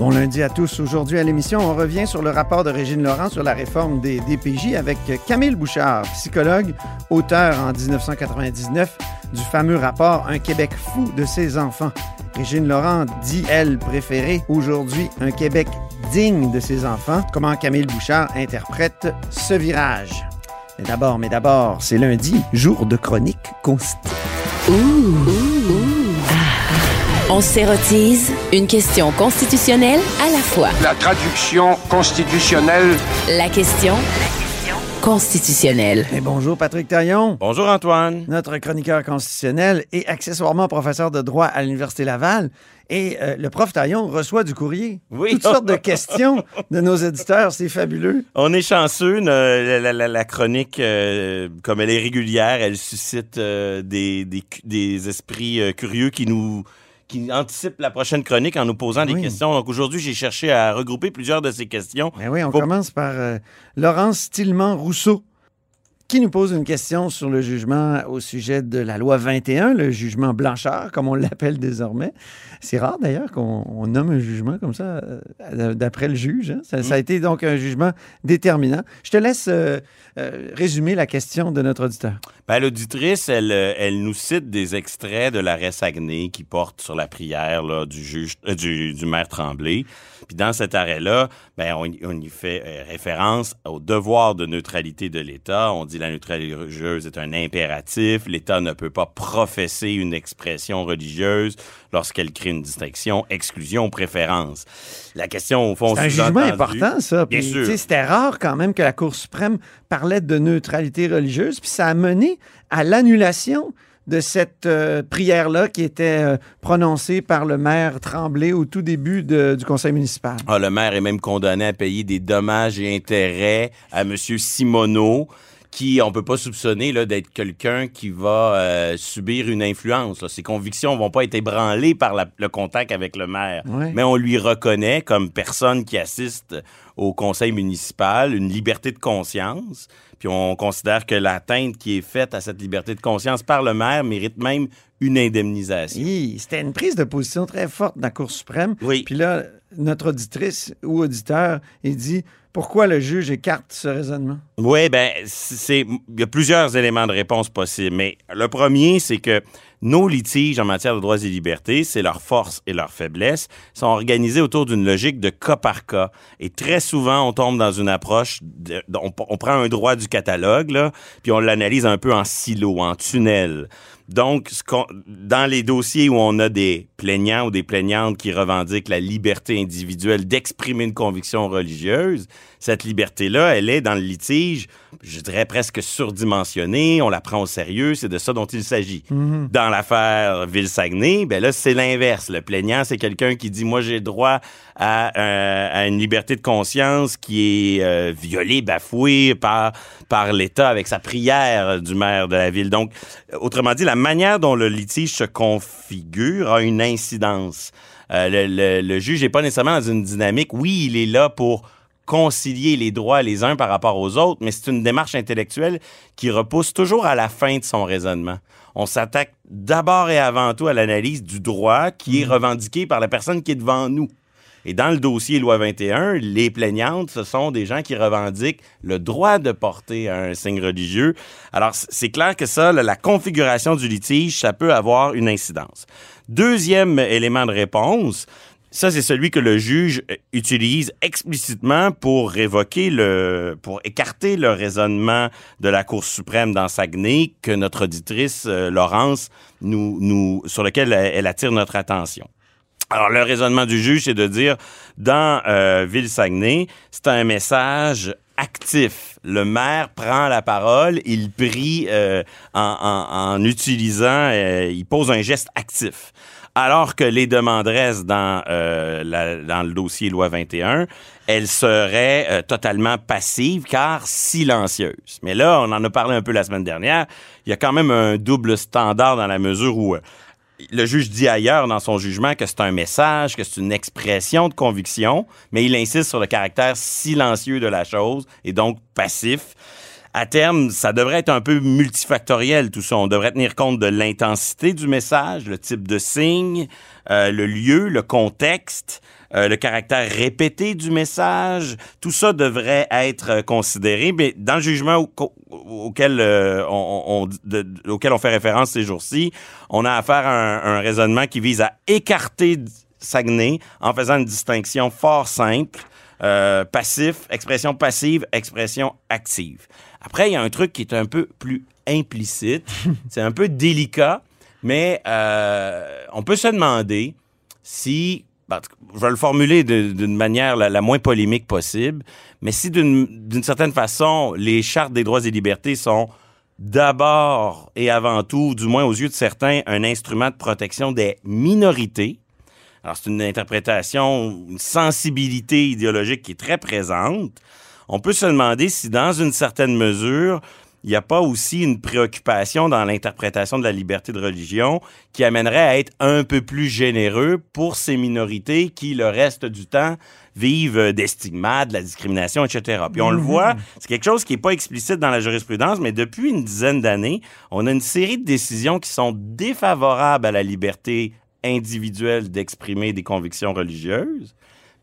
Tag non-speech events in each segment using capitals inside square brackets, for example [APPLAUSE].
Bon lundi à tous. Aujourd'hui à l'émission, on revient sur le rapport de Régine Laurent sur la réforme des DPJ avec Camille Bouchard, psychologue, auteur en 1999 du fameux rapport Un Québec fou de ses enfants. Régine Laurent dit, elle, préférer aujourd'hui un Québec digne de ses enfants. Comment Camille Bouchard interprète ce virage? Mais d'abord, mais d'abord, c'est lundi, jour de chronique consti. On s'érotise une question constitutionnelle à la fois. La traduction constitutionnelle. La question constitutionnelle. Et bonjour Patrick Taillon, Bonjour Antoine. notre chroniqueur constitutionnel et accessoirement professeur de droit à l'Université Laval. Et euh, le prof Taillon reçoit du courrier. Oui. Toutes sortes de [LAUGHS] questions de nos éditeurs, c'est fabuleux. On est chanceux. ne- La, la- la chronique, euh, comme elle est régulière, elle suscite euh, des, des, cu- des esprits euh, curieux qui nous qui anticipent la prochaine chronique en nous posant des questions. Donc aujourd'hui, j'ai cherché à regrouper plusieurs de ces questions. Ben oui, on Faut- commence par euh, Laurence Tillman Rousseau, qui nous pose une question sur le jugement au sujet de la loi 21, le jugement Blanchard, comme on l'appelle désormais. C'est rare d'ailleurs qu'on on nomme un jugement comme ça euh, d'après le juge. hein. Ça, ça a été donc un jugement déterminant. Je te laisse euh, euh, résumer la question de notre auditeur. Ben, L'auditrice, elle, euh, elle nous cite des extraits de l'arrêt Saguenay qui porte sur la prière là, du juge, euh, du, du maire Tremblay. Puis dans cet arrêt-là, ben, on, y- on y fait euh, référence au devoir de neutralité de l'État. On dit la neutralité religieuse est un impératif. L'État ne peut pas professer une expression religieuse lorsqu'elle crée une distinction, exclusion préférence. La question, au fond, C'est un jugement important, ça. Bien Puis, sûr. C'était rare quand même que la Cour suprême parlait de neutralité religieuse, puis ça a mené à l'annulation de cette euh, prière-là qui était euh, prononcée par le maire Tremblay au tout début de- du conseil municipal. Ah, le maire est même condamné à payer des dommages et intérêts à M. Simoneau, qui, on peut pas soupçonner là, d'être quelqu'un qui va euh, subir une influence. là. Ses convictions vont pas être ébranlées par la- le contact avec le maire. Mais on lui reconnaît comme personne qui assiste au conseil municipal une liberté de conscience. Puis on considère que l'atteinte qui est faite à cette liberté de conscience par le maire mérite même une indemnisation. Hi, C'était une prise de position très forte de la Cour suprême. Oui. Puis là, notre auditrice ou auditeur, il dit pourquoi le juge écarte ce raisonnement? Oui, ben, c'est, il y a plusieurs éléments de réponse possibles. Mais le premier, c'est que nos litiges en matière de droits et libertés, c'est leur force et leur faiblesse, sont organisés autour d'une logique de cas par cas. Et très souvent, on tombe dans une approche, on prend un droit du catalogue, là, puis on l'analyse un peu en silo, en tunnel. Donc, ce dans les dossiers où on a des plaignants ou des plaignantes qui revendiquent la liberté individuelle d'exprimer une conviction religieuse, cette liberté-là, elle est dans le litige, je dirais presque surdimensionnée, on la prend au sérieux, c'est de ça dont il s'agit. Dans l'affaire Ville-Saguenay, ben là, c'est l'inverse. Le plaignant, c'est quelqu'un qui dit, moi, j'ai droit à, euh, à une liberté de conscience qui est euh, violée, bafouée par, par l'État avec sa prière du maire de la ville. Donc, autrement dit, la manière dont le litige se configure a une incidence. Euh, le, le- le juge n'est pas nécessairement dans une dynamique. Oui, il est là pour concilier les droits les uns par rapport aux autres, mais c'est une démarche intellectuelle qui repousse toujours à la fin de son raisonnement. On s'attaque d'abord et avant tout à l'analyse du droit qui est revendiqué par la personne qui est devant nous. Et dans le dossier Loi 21, les plaignantes, ce sont des gens qui revendiquent le droit de porter un signe religieux. Alors, c'est clair que ça, la configuration du litige, ça peut avoir une incidence. Deuxième élément de réponse, ça, c'est celui que le juge euh, utilise explicitement pour révoquer le, pour écarter le raisonnement de la Cour suprême dans Saguenay que notre auditrice euh, Laurence nous, nous, sur lequel elle attire notre attention. Alors, le raisonnement du juge, c'est de dire, dans euh, Ville-Saguenay, c'est un message actif. Le maire prend la parole, il prie euh, en, utilisant, euh, il pose un geste actif. alors que les demanderesses dans, euh, dans le dossier loi 21, elles seraient euh, totalement passives car silencieuses. Mais là, on en a parlé un peu la semaine dernière, il y a quand même un double standard dans la mesure où le juge dit ailleurs dans son jugement que c'est un message, que c'est une expression de conviction, mais il insiste sur le caractère silencieux de la chose et donc passif. À terme, ça devrait être un peu multifactoriel tout ça. On devrait tenir compte de l'intensité du message, le type de signe, euh, le lieu, le contexte, euh, le caractère répété du message. Tout ça devrait être euh, considéré. Mais dans le jugement au- au- auquel, euh, on, on- de- de- auquel on fait référence ces jours-ci, on a affaire à un, un raisonnement qui vise à écarter Saguenay en faisant une distinction fort simple euh, passif, expression passive, expression active. Après, il y a un truc qui est un peu plus implicite. [LAUGHS] C'est un peu délicat, mais euh, on peut se demander si, je vais le formuler d'une manière la, moins polémique possible, mais si d'une certaine façon, les chartes des droits et libertés sont d'abord et avant tout, du moins aux yeux de certains, un instrument de protection des minorités, alors, c'est une interprétation, une sensibilité idéologique qui est très présente. On peut se demander si, dans une certaine mesure, il n'y a pas aussi une préoccupation dans l'interprétation de la liberté de religion qui amènerait à être un peu plus généreux pour ces minorités qui, le reste du temps, vivent des stigmates, de la discrimination, etc. Puis on le voit, c'est quelque chose qui n'est pas explicite dans la jurisprudence, mais depuis une dizaine d'années, on a une série de décisions qui sont défavorables à la liberté individuelle d'exprimer des convictions religieuses,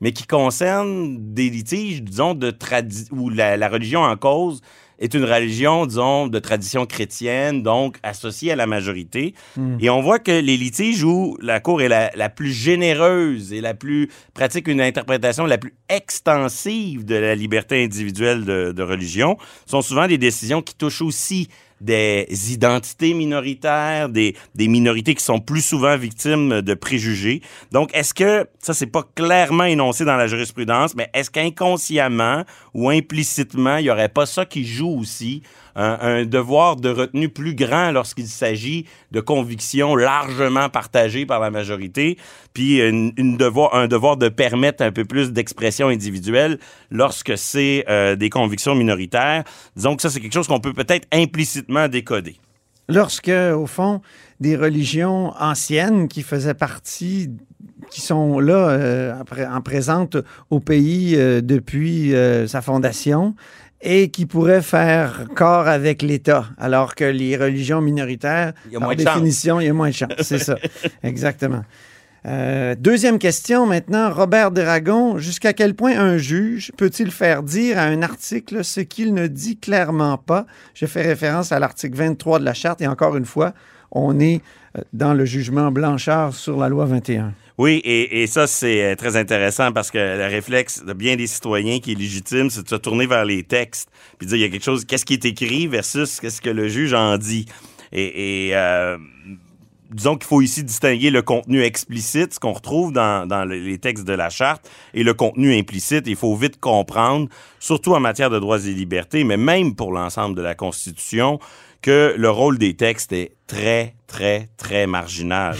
mais qui concernent des litiges, disons, de tradi- où la, la religion en cause est une religion, disons, de tradition chrétienne, donc associée à la majorité. Et on voit que les litiges où la Cour est la, la plus généreuse et la plus pratique une interprétation la plus extensive de la liberté individuelle de, de religion sont souvent des décisions qui touchent aussi des identités minoritaires, des, des minorités qui sont plus souvent victimes de préjugés. Donc, est-ce que, ça, c'est pas clairement énoncé dans la jurisprudence, mais est-ce qu'inconsciemment ou implicitement, il y aurait pas ça qui joue aussi un, devoir de retenue plus grand lorsqu'il s'agit de convictions largement partagées par la majorité, puis une, devoir, un devoir de permettre un peu plus d'expression individuelle lorsque c'est euh, des convictions minoritaires. Disons que ça, c'est quelque chose qu'on peut peut-être implicitement décoder. Lorsque, au fond, des religions anciennes qui faisaient partie, qui sont là euh, en présente au pays euh, depuis euh, sa fondation et qui pourraient faire corps avec l'État, alors que les religions minoritaires, par moins de chance. définition, il y a moins de chance. C'est ça, [LAUGHS] exactement. Euh, deuxième question maintenant, Robert Dragon. Jusqu'à quel point un juge peut-il faire dire à un article ce qu'il ne dit clairement pas? Je fais référence à l'article 23 de la Charte et encore une fois, on est euh, dans le jugement Blanchard sur la loi 21. Oui, et, ça, c'est euh, très intéressant parce que le réflexe de bien des citoyens qui est légitime, c'est de se tourner vers les textes puis dire il y a quelque chose, qu'est-ce qui est écrit versus qu'est-ce que le juge en dit. Et, euh, disons qu'il faut ici distinguer le contenu explicite, ce qu'on retrouve dans, dans le- les textes de la charte, et le contenu implicite. Il faut vite comprendre, surtout en matière de droits et libertés, mais même pour l'ensemble de la Constitution, que le rôle des textes est très, très, très marginal.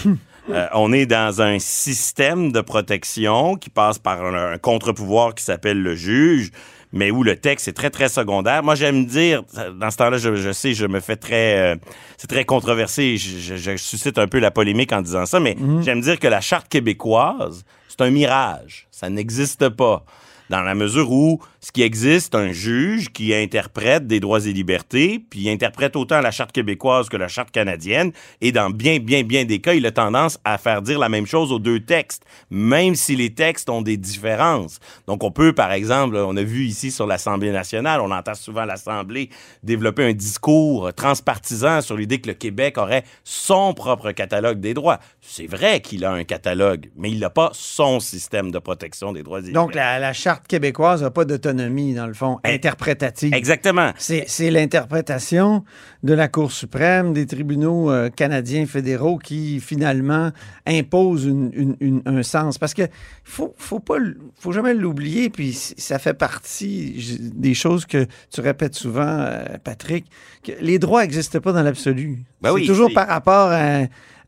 Euh, on est dans un système de protection qui passe par un, un contre-pouvoir qui s'appelle le juge, mais où le texte est très, très secondaire. Moi, j'aime dire, dans ce temps-là, je, je sais, je me fais très... euh, c'est très controversé, je, je- je suscite un peu la polémique en disant ça, mais j'aime dire que la Charte québécoise, c'est un mirage. Ça n'existe pas. Dans la mesure où ce qui existe, un juge qui interprète des droits et libertés, puis il interprète autant la Charte québécoise que la Charte canadienne, et dans bien, bien, bien des cas, il a tendance à faire dire la même chose aux deux textes, même si les textes ont des différences. Donc, on peut, par exemple, on a vu ici sur l'Assemblée nationale, on entend souvent l'Assemblée développer un discours transpartisan sur l'idée que le Québec aurait son propre catalogue des droits. C'est vrai qu'il a un catalogue, mais il n'a pas son système de protection des droits et Donc, libertés. la, la Charte québécoise n'a pas d'autonomie, dans le fond, Eh, interprétative. Exactement. C'est c'est l'interprétation de la Cour suprême, des tribunaux euh, canadiens fédéraux qui finalement imposent une- une- une- un sens. Parce que faut, faut pas, faut jamais l'oublier. Puis ça fait partie des choses que tu répètes souvent, euh, Patrick, que les droits n'existent pas dans l'absolu. Ben c'est oui, toujours par rapport à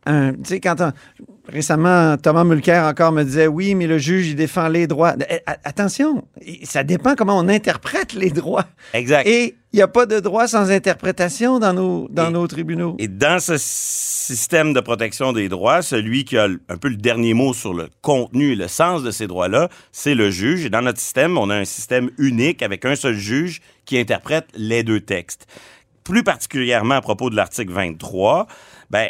un, tu sais, quand on, récemment, Thomas Mulcair encore me disait oui, mais le juge, il défend les droits. Eh, Attention, ça dépend comment on interprète les droits. Exact. Et il n'y a pas de droit sans interprétation dans nos, dans Et- nos tribunaux. Et dans ce système de protection des droits, celui qui a un peu le dernier mot sur le contenu et le sens de ces droits-là, c'est le juge. Et dans notre système, on a un système unique avec un seul juge qui interprète les deux textes. Plus particulièrement à propos de l'article 23, ben,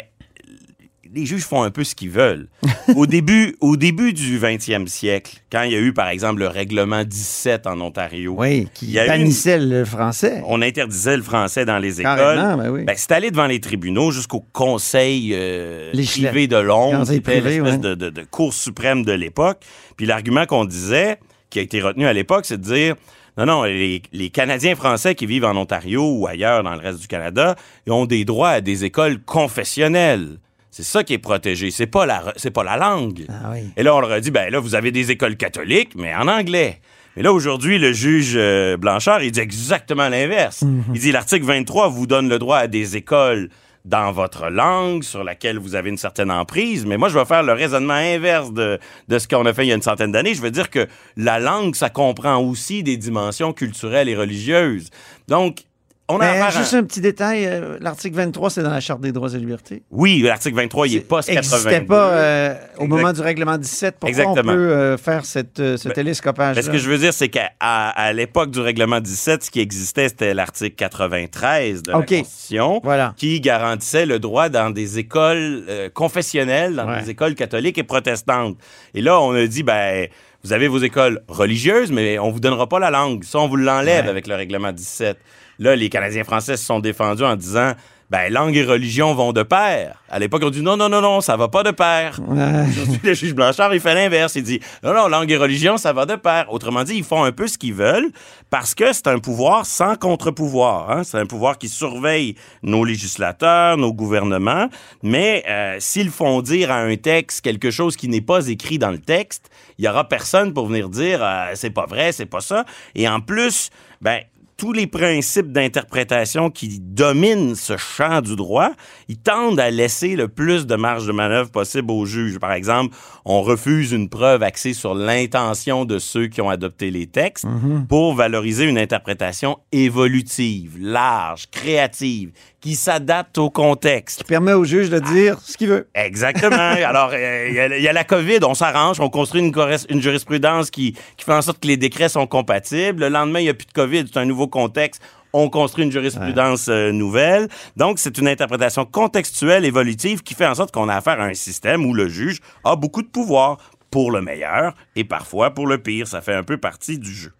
les juges font un peu ce qu'ils veulent. [LAUGHS] au, début, au début du 20e siècle, quand il y a eu, par exemple, le règlement 17 en Ontario, oui, qui une- bannissait le français. on interdisait le français dans les écoles. Ben oui. Ben, c'est allé devant les tribunaux jusqu'au conseil euh, privé de Londres, l'espèce ouais. de, de- de cour suprême de l'époque. Puis l'argument qu'on disait, qui a été retenu à l'époque, c'est de dire non, non, les, les Canadiens français qui vivent en Ontario ou ailleurs dans le reste du Canada, ils ont des droits à des écoles confessionnelles. C'est ça qui est protégé. C'est pas la, c'est pas la langue. Ah oui. Et là, on leur a dit, ben là, vous avez des écoles catholiques, mais en anglais. Mais là, aujourd'hui, le juge euh, Blanchard, il dit exactement l'inverse. Il dit, l'article 23 vous donne le droit à des écoles dans votre langue sur laquelle vous avez une certaine emprise. Mais moi, je vais faire le raisonnement inverse de, de ce qu'on a fait il y a une centaine d'années. Je veux dire que la langue, ça comprend aussi des dimensions culturelles et religieuses. Donc, on a Mais juste un petit détail, euh, l'article 23, c'est dans la Charte des droits et libertés. Oui, l'article 23, il est pas n'existait 82. pas euh, au moment du règlement 17. Pourquoi Exactement. on peut euh, faire cette, ce Ben, télescopage Mais ce que je veux dire, c'est qu'à à, à l'époque du règlement 17, ce qui existait, c'était l'article 93 de la Constitution Voilà. qui garantissait le droit dans des écoles confessionnelles, dans Ouais. des écoles catholiques et protestantes. Et là, on a dit, ben, vous avez vos écoles religieuses, mais on vous donnera pas la langue. Ça, on vous l'enlève Ouais. avec le règlement 17. Là, les Canadiens français se sont défendus en disant, ben, langue et religion vont de pair. À l'époque, on dit, non, non, non, non, ça va pas de pair. Ouais. Aujourd'hui, le juge Blanchard, il fait l'inverse. Il dit non, non, langue et religion, ça va de pair. Autrement dit, ils font un peu ce qu'ils veulent parce que c'est un pouvoir sans contre-pouvoir. hein. C'est un pouvoir qui surveille nos législateurs, nos gouvernements. Mais euh, s'ils font dire à un texte quelque chose qui n'est pas écrit dans le texte, il y aura personne pour venir dire euh, c'est pas vrai, c'est pas ça. Et en plus, ben tous les principes d'interprétation qui dominent ce champ du droit, ils tendent à laisser le plus de marge de manœuvre possible au juge. Par exemple, on refuse une preuve axée sur l'intention de ceux qui ont adopté les textes pour valoriser une interprétation évolutive, large, créative, qui s'adapte au contexte. permet au juge de dire ce qu'il veut. Exactement. [LAUGHS] Alors, euh, il y, a- il y a la COVID, on s'arrange, on construit une jurisprudence qui, qui fait en sorte que les décrets sont compatibles. Le lendemain, il n'y a plus de COVID, c'est un nouveau contexte. On construit une jurisprudence euh, nouvelle. Donc, c'est une interprétation contextuelle, évolutive, qui fait en sorte qu'on a affaire à un système où le juge a beaucoup de pouvoir pour le meilleur et parfois pour le pire. Ça fait un peu partie du jeu.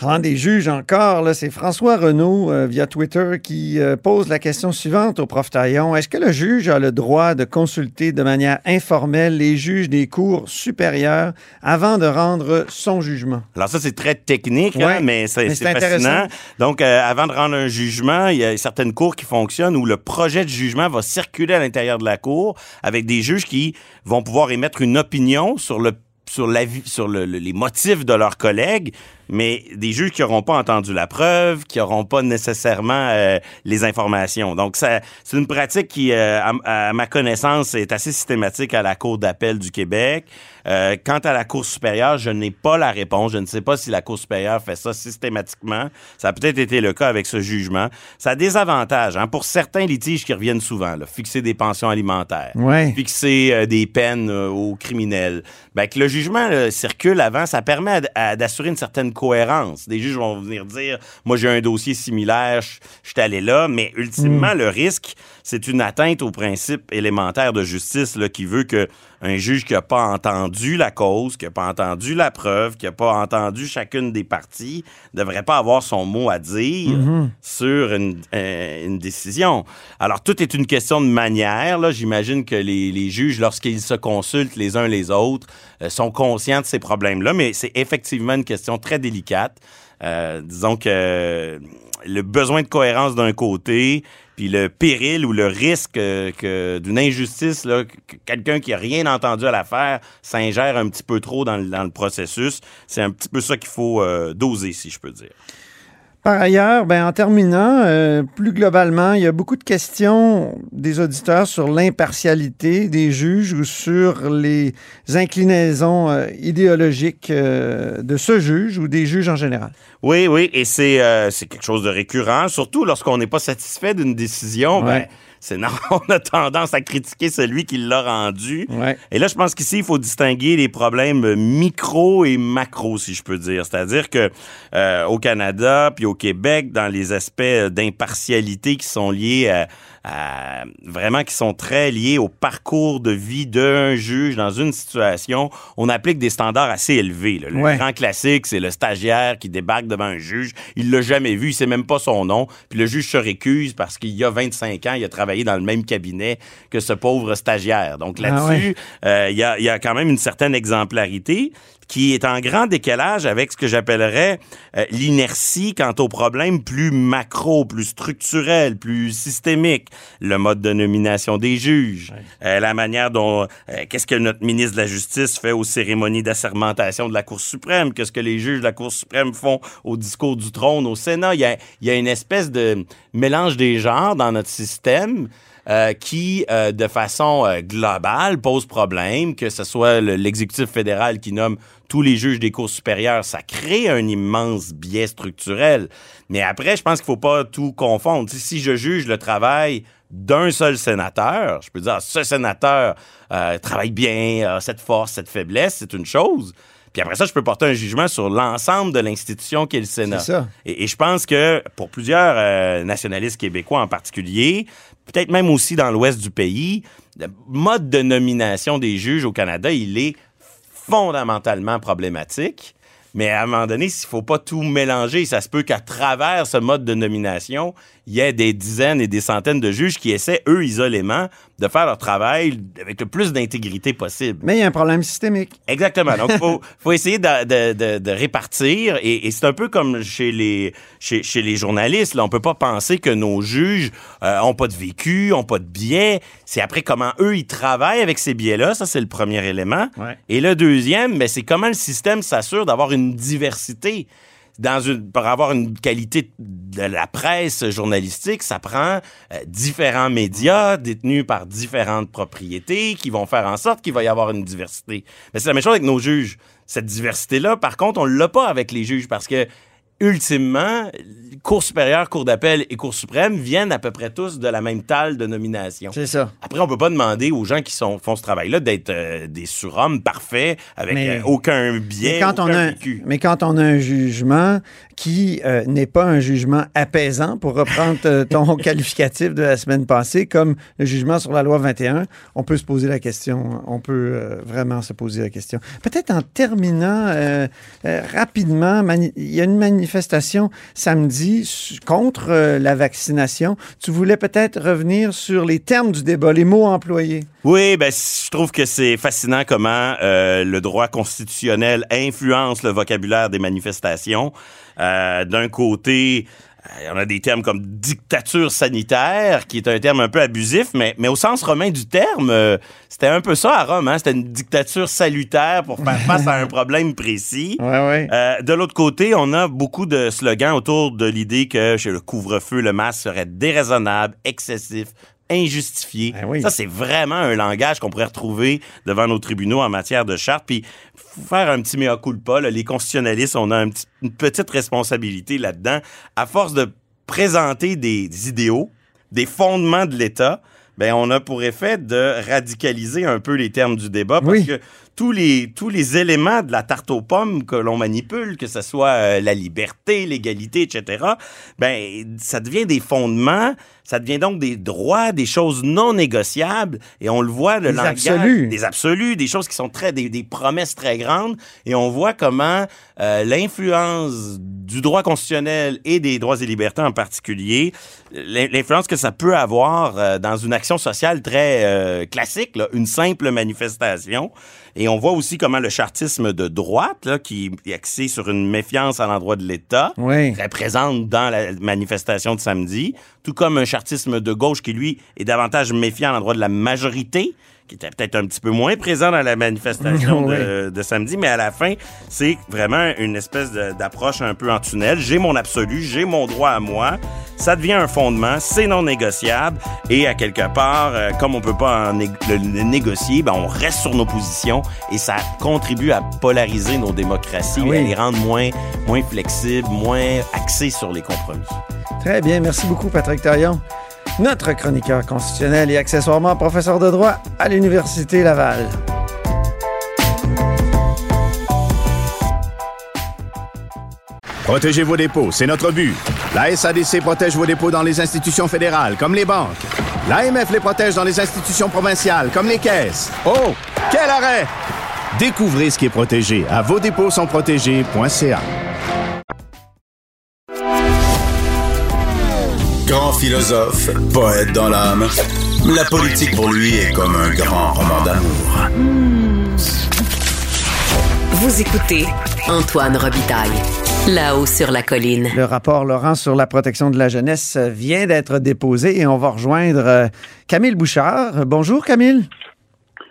Parlant des juges encore, là, c'est François Renaud euh, via Twitter qui euh, pose la question suivante au prof Taillon. Est-ce que le juge a le droit de consulter de manière informelle les juges des cours supérieures avant de rendre son jugement? Alors ça, c'est très technique, hein, Ouais, mais c'est mais fascinant. Donc, euh, avant de rendre un jugement, il y a certaines cours qui fonctionnent où le projet de jugement va circuler à l'intérieur de la cour avec des juges qui vont pouvoir émettre une opinion sur le sur, sur le- le- les motifs de leurs collègues, mais des juges qui n'auront pas entendu la preuve, qui n'auront pas nécessairement euh, les informations. Donc, ça, c'est une pratique qui, euh, à, à ma connaissance, est assez systématique à la Cour d'appel du Québec. Euh, quant à la Cour supérieure, je n'ai pas la réponse. Je ne sais pas si la Cour supérieure fait ça systématiquement. Ça a peut-être été le cas avec ce jugement. Ça a des avantages. Hein, pour certains litiges qui reviennent souvent, là, fixer des pensions alimentaires, Ouais. fixer des peines aux criminels. Ben, que le jugement là, circule avant, ça permet d'assurer une certaine cohérence. Des juges vont venir dire, moi j'ai un dossier similaire, je suis allé là, mais ultimement le risque, c'est une atteinte au principe élémentaire de justice là, qui veut que un juge qui n'a pas entendu la cause, qui n'a pas entendu la preuve, qui n'a pas entendu chacune des parties, devrait pas avoir son mot à dire sur une, euh, une décision. Alors, tout est une question de manière. J'imagine que les, les juges, lorsqu'ils se consultent les uns les autres, sont conscients de ces problèmes-là, mais c'est effectivement une question très délicate. Euh, disons que euh, le besoin de cohérence d'un côté, puis le péril ou le risque euh, que d'une injustice, là, que quelqu'un qui a rien entendu à l'affaire s'ingère un petit peu trop dans le, dans le processus, c'est un petit peu ça qu'il faut euh, doser, si je peux dire. Par ailleurs, ben, en terminant, euh, plus globalement, il y a beaucoup de questions des auditeurs sur l'impartialité des juges ou sur les inclinaisons euh, idéologiques euh, de ce juge ou des juges en général. Oui, oui, et c'est quelque chose de récurrent, surtout lorsqu'on n'est pas satisfait d'une décision. Ben. C'est normal, [LAUGHS] on a tendance à critiquer celui qui l'a rendu. Ouais. Et là, je pense qu'ici, il faut distinguer les problèmes micro et macro, si je peux dire. C'est-à-dire que euh, au Canada puis au Québec, dans les aspects d'impartialité qui sont liés à, à- vraiment qui sont très liés au parcours de vie d'un juge dans une situation, on applique des standards assez élevés. là. Le Ouais. grand classique, c'est le stagiaire qui débarque devant un juge, il l'a jamais vu, il sait même pas son nom, puis le juge se récuse parce qu'il y a 25 ans, il a travaillé dans le même cabinet que ce pauvre stagiaire. Donc Ah là-dessus, euh, il y, a, il y a quand même une certaine exemplarité qui est en grand décalage avec ce que j'appellerais euh, l'inertie quant aux problèmes plus macro, plus structurels, plus systémiques. Le mode de nomination des juges, euh, la manière dont... euh, Qu'est-ce que notre ministre de la Justice fait aux cérémonies d'assermentation de la Cour suprême? Qu'est-ce que les juges de la Cour suprême font au discours du trône au Sénat? Il y a, il y a une espèce de mélange des genres dans notre système euh, qui, euh, de façon euh, globale, pose problème, que ce soit le- l'exécutif fédéral qui nomme tous les juges des cours supérieures, ça crée un immense biais structurel. Mais après, je pense qu'il faut pas tout confondre. Si je juge le travail d'un seul sénateur, je peux dire, ah, ce sénateur euh, travaille bien, a cette force, cette faiblesse, c'est une chose. Puis après ça, je peux porter un jugement sur l'ensemble de l'institution qu'est le Sénat. C'est ça. Et, et je pense que pour plusieurs euh, nationalistes québécois en particulier, peut-être même aussi dans l'ouest du pays, le mode de nomination des juges au Canada, il est fondamentalement problématique. Mais à un moment donné, s'il faut pas tout mélanger, ça se peut qu'à travers ce mode de nomination, il y ait des dizaines et des centaines de juges qui essaient, eux, isolément, de faire leur travail avec le plus d'intégrité possible. Mais il y a un problème systémique. Exactement. Donc, il faut, [LAUGHS] faut essayer de, de- de- de répartir. Et, et c'est un peu comme chez les, chez, chez les journalistes. Là. On peut pas penser que nos juges euh, ont pas de vécu, ont pas de biais. C'est après comment eux, ils travaillent avec ces biais-là. Ça, c'est le premier élément. Ouais. Et le deuxième, ben, c'est comment le système s'assure d'avoir une diversité. Dans une, pour avoir une qualité de la presse journalistique, ça prend euh, différents médias détenus par différentes propriétés qui vont faire en sorte qu'il va y avoir une diversité. Mais c'est la même chose avec nos juges. Cette diversité-là, par contre, on l'a pas avec les juges parce que ultimement, Cour supérieure, Cour d'appel et Cour suprême viennent à peu près tous de la même talle de nomination. C'est ça. Après, on peut pas demander aux gens qui sont, font ce travail-là d'être euh, des surhommes parfaits avec Mais- euh, aucun biais, Mais quand, on aucun a, un- vécu. mais quand on a un jugement qui euh, n'est pas un jugement apaisant, pour reprendre [LAUGHS] ton qualificatif de la semaine passée, comme le jugement sur la loi 21, on peut se poser la question, on peut vraiment se poser la question. Peut-être en terminant rapidement, il y a une manifestation samedi contre euh, la vaccination. Tu voulais peut-être revenir sur les termes du débat, les mots employés. Oui, ben, je trouve que c'est fascinant comment euh, le droit constitutionnel influence le vocabulaire des manifestations. Euh, D'un côté, on a des termes comme dictature sanitaire, qui est un terme un peu abusif, mais, mais au sens romain du terme, euh, c'était un peu ça à Rome. Hein? C'était une dictature salutaire pour faire [LAUGHS] face à un problème précis. Ouais, ouais. Euh, de l'autre côté, on a beaucoup de slogans autour de l'idée que chez le couvre-feu, le masque serait déraisonnable, excessif, injustifié. Ben oui. Ça, c'est vraiment un langage qu'on pourrait retrouver devant nos tribunaux en matière de charte. Puis, faut faire un petit mea culpa. là. Les constitutionnalistes, on a un petit- une petite responsabilité là-dedans. À force de présenter des, des idéaux, des fondements de l'État, ben on a pour effet de radicaliser un peu les termes du débat parce Oui. que tous les, tous les éléments de la tarte aux pommes que l'on manipule, que ce soit euh, la liberté, l'égalité, etc., ben, ça devient des fondements, ça devient donc des droits, des choses non négociables, et on le voit, le Des langage... absolus. Des absolus, des choses qui sont très... des, des promesses très grandes, et on voit comment euh, l'influence du droit constitutionnel et des droits et libertés en particulier, l'in- l'influence que ça peut avoir euh, dans une action sociale très euh, classique, là, une simple manifestation, Et on voit aussi comment le chartisme de droite, là, qui est axé sur une méfiance à l'endroit de l'État, Oui. très présente dans la manifestation de samedi, tout comme un chartisme de gauche qui, lui, est davantage méfiant à l'endroit de la majorité, qui était peut-être un petit peu moins présent dans la manifestation [LAUGHS] Oui. de, de samedi, mais à la fin, c'est vraiment une espèce d'approche un peu en tunnel. J'ai mon absolu, j'ai mon droit à moi. Ça devient un fondement, c'est non négociable. Et à quelque part, euh, comme on peut pas en né- le, le négocier, ben on reste sur nos positions et ça contribue à polariser nos démocraties, Ah oui. à les rendre moins, moins flexibles, moins axées sur les compromis. Très bien. Merci beaucoup, Patrick Taillon. Notre chroniqueur constitutionnel et accessoirement professeur de droit à l'Université Laval. Protégez vos dépôts, c'est notre but. La SADC protège vos dépôts dans les institutions fédérales, comme les banques. L'AMF les protège dans les institutions provinciales, comme les caisses. Oh, quel arrêt! Découvrez ce qui est protégé à vos dépôts sont protégés.ca. philosophe, poète dans l'âme, la politique pour lui est comme un grand roman d'amour. Vous écoutez Antoine Robitaille, là-haut sur la colline. Le rapport Laurent sur la protection de la jeunesse vient d'être déposé et on va rejoindre euh, Camille Bouchard. Bonjour, Camille.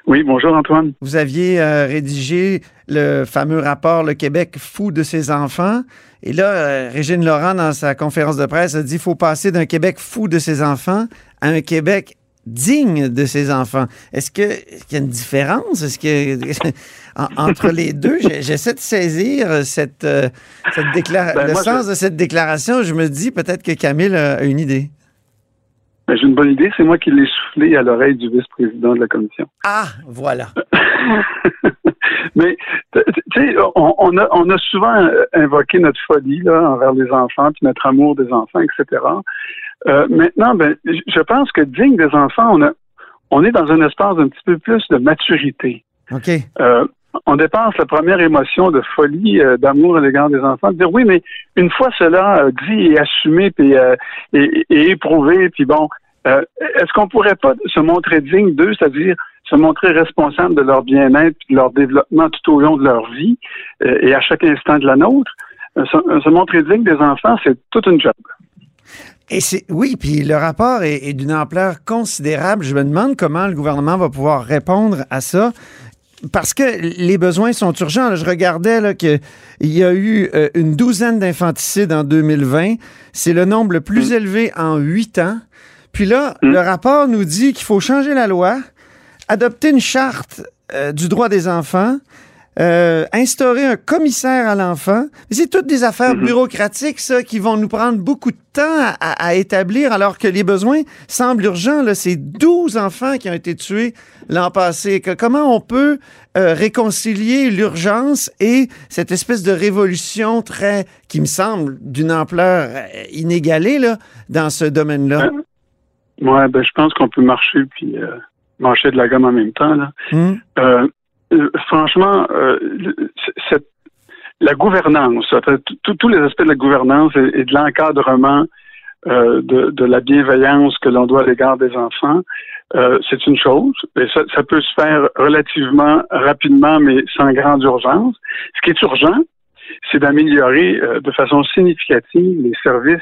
Oui, bonjour Antoine. Vous aviez euh, rédigé le fameux rapport Le Québec fou de ses enfants. Et là, euh, Régine Laurent, dans sa conférence de presse, a dit qu'il faut passer d'un Québec fou de ses enfants à un Québec digne de ses enfants. Est-ce que- qu'il y a une différence? Est-ce que [LAUGHS] en- entre les deux, j'essaie de saisir cette, euh, cette décla- Ben, le sens je- de cette déclaration. Je me dis peut-être que Camille a une idée. Ben, J'ai une bonne idée, c'est moi qui l'ai soufflé à l'oreille du vice-président de la commission. Ah, voilà. [LAUGHS] Mais tu sais, on, on a, on a souvent euh, invoqué notre folie là, envers les enfants, puis notre amour des enfants, etc. Euh, maintenant, ben, je pense que digne des enfants, on, a, on est dans un espace d'un petit peu plus de maturité. OK. Euh, on dépasse la première émotion de folie, euh, d'amour à l'égard des enfants, de dire oui, mais une fois cela euh, dit et assumé, puis euh, et, et éprouvé, puis bon, euh, est-ce qu'on pourrait pas se montrer digne d'eux, c'est-à-dire se montrer responsable de leur bien-être, puis de leur développement tout au long de leur vie euh, et à chaque instant de la nôtre? Euh, se, se montrer digne des enfants, c'est toute une job. Et c'est oui, puis le rapport est, est d'une ampleur considérable. Je me demande comment le gouvernement va pouvoir répondre à ça. Parce que les besoins sont urgents. Là, je regardais qu'il y a eu euh, une douzaine d'infanticides en 2020. C'est le nombre le plus élevé en huit ans. Puis là, le rapport nous dit qu'il faut changer la loi, adopter une charte euh, du droit des enfants, euh, instaurer un commissaire à l'enfant. C'est toutes des affaires bureaucratiques, ça, qui vont nous prendre beaucoup de temps à, établir, alors que les besoins semblent urgents. Là. C'est 12 enfants qui ont été tués l'an passé. Que- comment on peut euh, réconcilier l'urgence et cette espèce de révolution très, qui me semble, d'une ampleur inégalée là, dans ce domaine-là? Ouais, ben je pense qu'on peut marcher puis euh, marcher de la gomme en même temps. Là. Hum? Euh, euh, franchement, euh, cette- la gouvernance, tous les aspects de la gouvernance et, et de l'encadrement euh, de, de la bienveillance que l'on doit à l'égard des enfants, euh, c'est une chose. Et ça, ça peut se faire relativement rapidement, mais sans grande urgence. Ce qui est urgent, c'est d'améliorer euh, de façon significative les services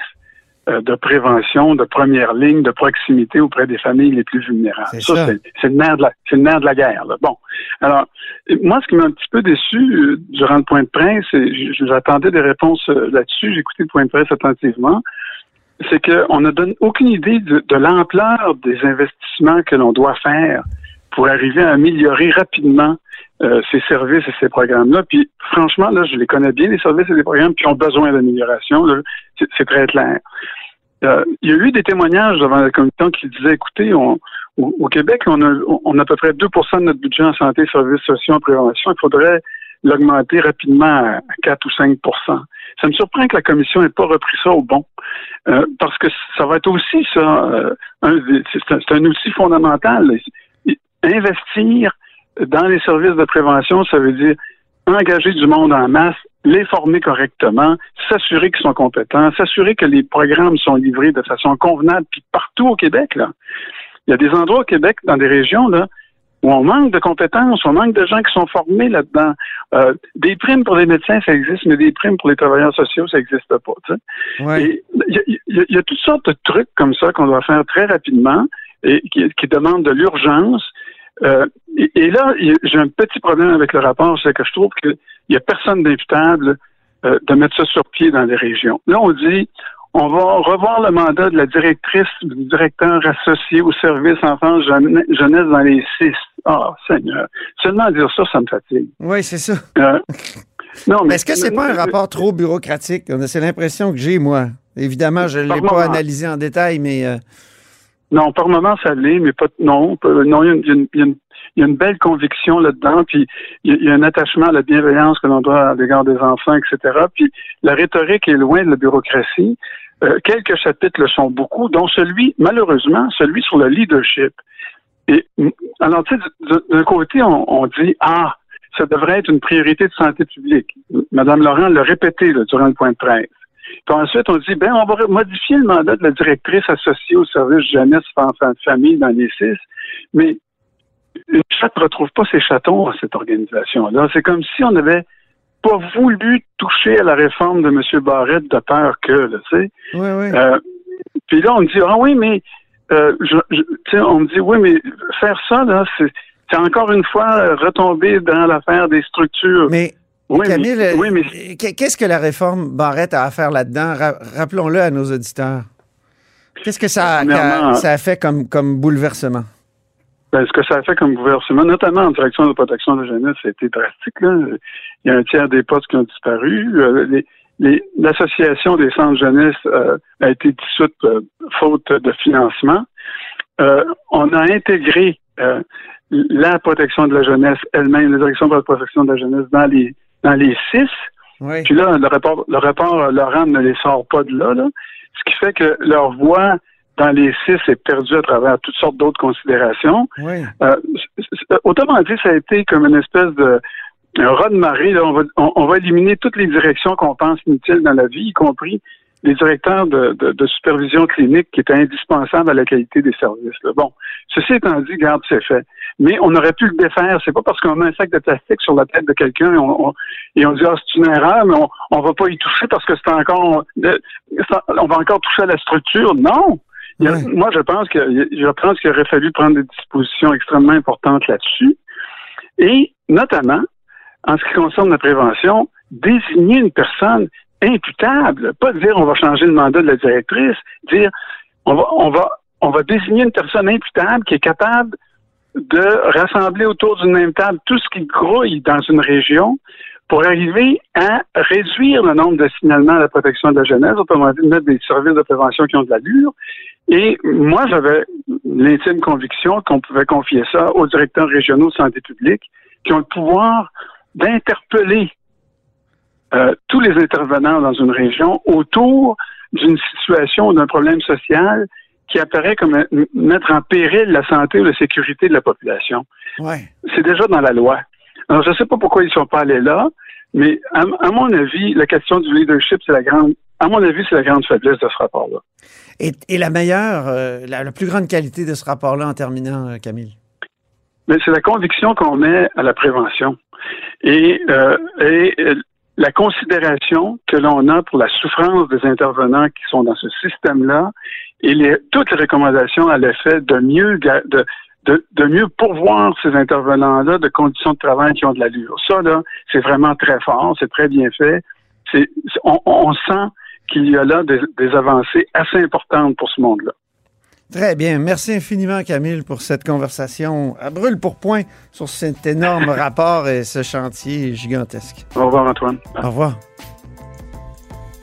de prévention, de première ligne, de proximité auprès des familles les plus vulnérables. C'est ça. Ça, c'est le nerf de la, c'est le nerf de la guerre. là. Bon, alors moi, ce qui m'a un petit peu déçu euh, durant le point de presse, et j'attendais des réponses euh, là-dessus, j'ai écouté le point de presse attentivement, c'est qu'on ne donne aucune idée de, de l'ampleur des investissements que l'on doit faire pour arriver à améliorer rapidement euh, ces services et ces programmes-là. Puis franchement, là, je les connais bien, les services et les programmes qui ont besoin d'amélioration. c'est très clair. Euh, il y a eu des témoignages devant la commission qui disaient, écoutez, on, au, Québec, on a, à peu près 2% de notre budget en santé, services sociaux, en prévention. Il faudrait l'augmenter rapidement à 4 ou 5% Ça me surprend que la commission n'ait pas repris ça au bon, Euh, parce que ça va être aussi ça, euh, c'est un outil fondamental. Investir dans les services de prévention, ça veut dire engager du monde en masse, les former correctement, s'assurer qu'ils sont compétents, s'assurer que les programmes sont livrés de façon convenable, puis partout au Québec, là. Il y a des endroits au Québec, dans des régions, là, où on manque de compétences, on manque de gens qui sont formés là-dedans. Euh, des primes pour les médecins, ça existe, mais des primes pour les travailleurs sociaux, ça n'existe pas. Il y, a toutes sortes de trucs comme ça qu'on doit faire très rapidement et qui, qui demandent de l'urgence. Euh, et, là, j'ai un petit problème avec le rapport, c'est que je trouve qu'il n'y a personne d'imputable euh, de mettre ça sur pied dans les régions. Là, on dit, on va revoir le mandat de la directrice, du directeur associé au service enfance jeunesse dans les six. Ah, oh, Seigneur. Seulement dire ça, ça me fatigue. Oui, c'est ça. Euh, non, mais. Est-ce que c'est pas un rapport trop bureaucratique? C'est l'impression que j'ai, moi. Évidemment, je ne l'ai pas analysé en détail, mais. Euh, non, par moment, ça l'est, mais pas. Non, non, il y, a une, belle conviction là-dedans, puis il y, a un attachement à la bienveillance que l'on doit à l'égard des enfants, etc. Puis la rhétorique est loin de la bureaucratie. Euh, quelques chapitres le sont beaucoup, dont celui, malheureusement, celui sur le leadership. Et alors, tu sais, d'un côté, on, dit ah, ça devrait être une priorité de santé publique. Madame Laurent l'a répété durant le point de presse. Puis ensuite, on dit, ben, on va modifier le mandat de la directrice associée au service jeunesse, enfants de famille dans les six. Mais chatte ne retrouve pas ses chatons à cette organisation-là. C'est comme si on n'avait pas voulu toucher à la réforme de M. Barrette de peur que, tu sais. Oui, oui. Euh, puis là, on me dit, ah oui, mais, euh, je, on me dit, oui, mais faire ça, là, c'est, encore une fois retomber dans l'affaire des structures. Mais oui, Camille, oui, mais... qu'est-ce que la réforme Barrette a à faire là-dedans? Rappelons-le à nos auditeurs. Qu'est-ce que ça a, ça a fait comme, comme bouleversement? Ben, ce que ça a fait comme bouleversement, notamment en direction de la protection de la jeunesse, ça a été drastique. Il y a un tiers des postes qui ont disparu. Euh, l'association des centres jeunesse euh, a été dissoute euh, faute de financement. on a intégré la protection de la jeunesse elle-même, la direction de la protection de la jeunesse dans les dans les six. Puis là, le rapport, le rapport Laurent ne les sort pas de là, là, ce qui fait que leur voix dans les six est perdue à travers toutes sortes d'autres considérations. Euh, autrement dit, ça a été comme une espèce de un raz de marée. Là, on, va, on, va éliminer toutes les directions qu'on pense inutiles dans la vie, y compris les directeurs de, de, supervision clinique qui étaient indispensables à la qualité des services. Bon, ceci étant dit, garde, c'est fait. Mais on aurait pu le défaire. C'est pas parce qu'on met un sac de plastique sur la tête de quelqu'un et on, et on dit ah c'est une erreur, mais on, on va pas y toucher parce que c'est encore on va encore toucher à la structure. Non. Moi, je pense que je pense qu'il aurait fallu prendre des dispositions extrêmement importantes là-dessus. Et notamment, en ce qui concerne la prévention, désigner une personne imputable, pas dire on va changer le mandat de la directrice, dire on va, on va, on va désigner une personne imputable qui est capable de rassembler autour d'une même table tout ce qui grouille dans une région pour arriver à réduire le nombre de signalements à la protection de la jeunesse, autrement dit, mettre des services de prévention qui ont de l'allure. Et moi, j'avais l'intime conviction qu'on pouvait confier ça aux directeurs régionaux de santé publique qui ont le pouvoir d'interpeller euh, tous les intervenants dans une région autour d'une situation ou d'un problème social qui apparaît comme mettre en péril la santé ou la sécurité de la population. Ouais. C'est déjà dans la loi. Alors, je ne sais pas pourquoi ils ne sont pas allés là, mais à, mon avis, la question du leadership, c'est la grande, à mon avis, c'est la grande faiblesse de ce rapport-là. Et, la meilleure, euh, la, plus grande qualité de ce rapport-là en terminant, euh, Camille? Mais c'est la conviction qu'on met à la prévention. Et, euh, et la considération que l'on a pour la souffrance des intervenants qui sont dans ce système-là et les, toutes les recommandations à l'effet de mieux de, de, de, mieux pourvoir ces intervenants-là de conditions de travail qui ont de l'allure. Ça, là, c'est vraiment très fort, c'est très bien fait. C'est, on, on sent qu'il y a là des, des avancées assez importantes pour ce monde-là. Très bien. Merci infiniment, Camille, pour cette conversation à brûle pour point sur cet énorme [LAUGHS] rapport et ce chantier gigantesque. Au revoir, Antoine. Au revoir.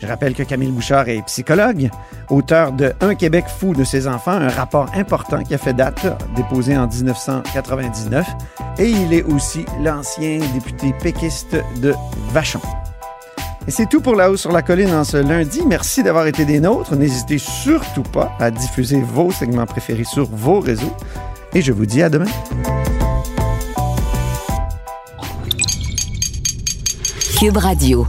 Je rappelle que Camille Bouchard est psychologue, auteur de Un Québec fou de ses enfants, un rapport important qui a fait date, déposé en 1999, et il est aussi l'ancien député péquiste de Vachon. Et c'est tout pour La Haut sur la Colline en ce lundi. Merci d'avoir été des nôtres. N'hésitez surtout pas à diffuser vos segments préférés sur vos réseaux. Et je vous dis à demain. Cube Radio.